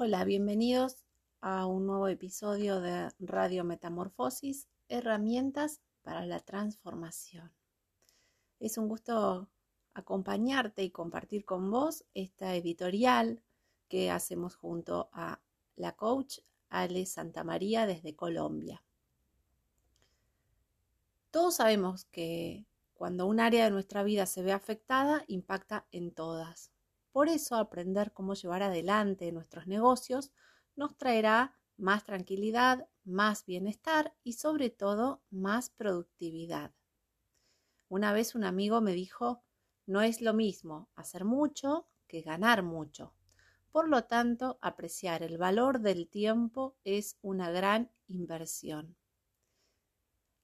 Hola, bienvenidos a un nuevo episodio de Radio Metamorfosis, herramientas para la transformación. Es un gusto acompañarte y compartir con vos esta editorial que hacemos junto a la coach Ale Santamaría desde Colombia. Todos sabemos que cuando un área de nuestra vida se ve afectada, impacta en todas. Por eso aprender cómo llevar adelante nuestros negocios nos traerá más tranquilidad, más bienestar y sobre todo más productividad. Una vez un amigo me dijo, no es lo mismo hacer mucho que ganar mucho. Por lo tanto, apreciar el valor del tiempo es una gran inversión.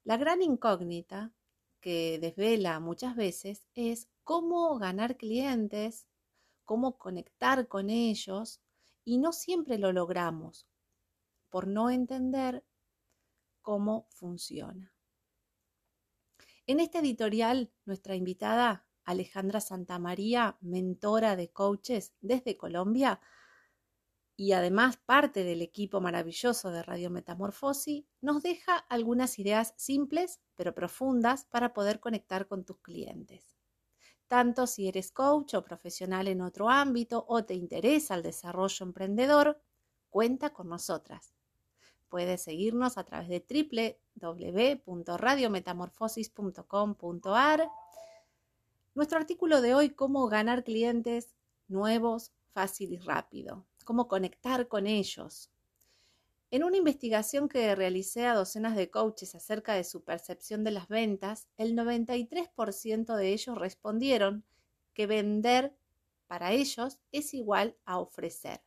La gran incógnita que desvela muchas veces es cómo ganar clientes cómo conectar con ellos y no siempre lo logramos por no entender cómo funciona. En este editorial, nuestra invitada Alejandra Santamaría, mentora de coaches desde Colombia y además parte del equipo maravilloso de Radio Metamorfosis, nos deja algunas ideas simples pero profundas para poder conectar con tus clientes tanto si eres coach o profesional en otro ámbito o te interesa el desarrollo emprendedor, cuenta con nosotras. Puedes seguirnos a través de www.radiometamorfosis.com.ar. Nuestro artículo de hoy, cómo ganar clientes nuevos, fácil y rápido, cómo conectar con ellos, en una investigación que realicé a docenas de coaches acerca de su percepción de las ventas, el 93% de ellos respondieron que vender para ellos es igual a ofrecer.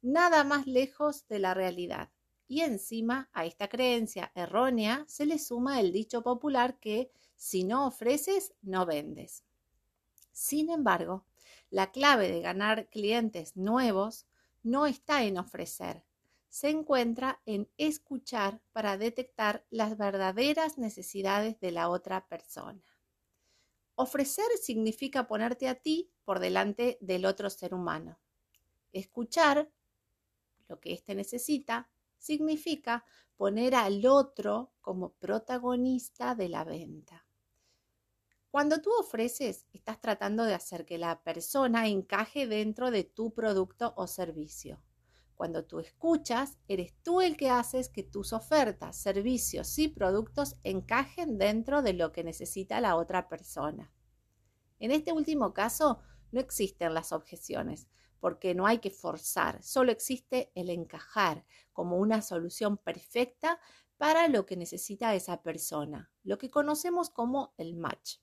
Nada más lejos de la realidad. Y encima a esta creencia errónea se le suma el dicho popular que si no ofreces, no vendes. Sin embargo, la clave de ganar clientes nuevos no está en ofrecer, se encuentra en escuchar para detectar las verdaderas necesidades de la otra persona. Ofrecer significa ponerte a ti por delante del otro ser humano. Escuchar lo que éste necesita significa poner al otro como protagonista de la venta. Cuando tú ofreces, estás tratando de hacer que la persona encaje dentro de tu producto o servicio. Cuando tú escuchas, eres tú el que haces que tus ofertas, servicios y productos encajen dentro de lo que necesita la otra persona. En este último caso, no existen las objeciones, porque no hay que forzar, solo existe el encajar como una solución perfecta para lo que necesita esa persona, lo que conocemos como el match.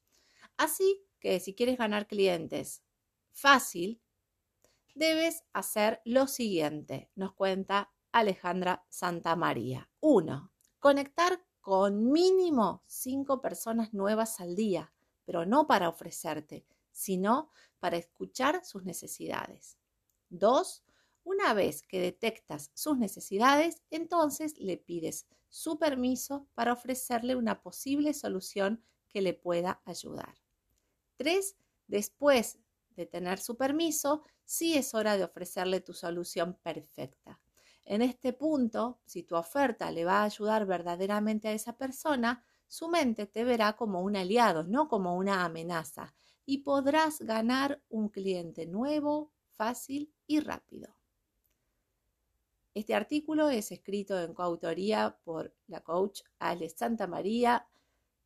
Así que si quieres ganar clientes fácil, debes hacer lo siguiente, nos cuenta Alejandra Santamaría. 1. Conectar con mínimo 5 personas nuevas al día, pero no para ofrecerte, sino para escuchar sus necesidades. 2. Una vez que detectas sus necesidades, entonces le pides su permiso para ofrecerle una posible solución que le pueda ayudar. 3. Después de tener su permiso, sí es hora de ofrecerle tu solución perfecta. En este punto, si tu oferta le va a ayudar verdaderamente a esa persona, su mente te verá como un aliado, no como una amenaza, y podrás ganar un cliente nuevo, fácil y rápido. Este artículo es escrito en coautoría por la coach Ale Santa María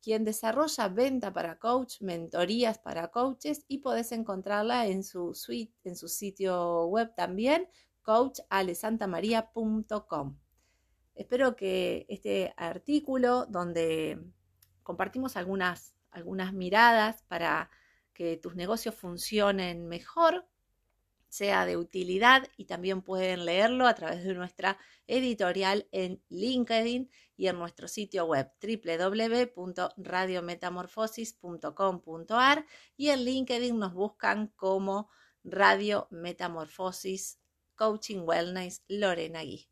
quien desarrolla venta para coach, mentorías para coaches y podés encontrarla en su sitio web también, coachalesantamaria.com. Espero que este artículo donde compartimos algunas miradas para que tus negocios funcionen mejor, sea de utilidad y también pueden leerlo a través de nuestra editorial en LinkedIn y en nuestro sitio web www.radiometamorfosis.com.ar y en LinkedIn nos buscan como Radio Metamorfosis Coaching Wellness Lorena Gui.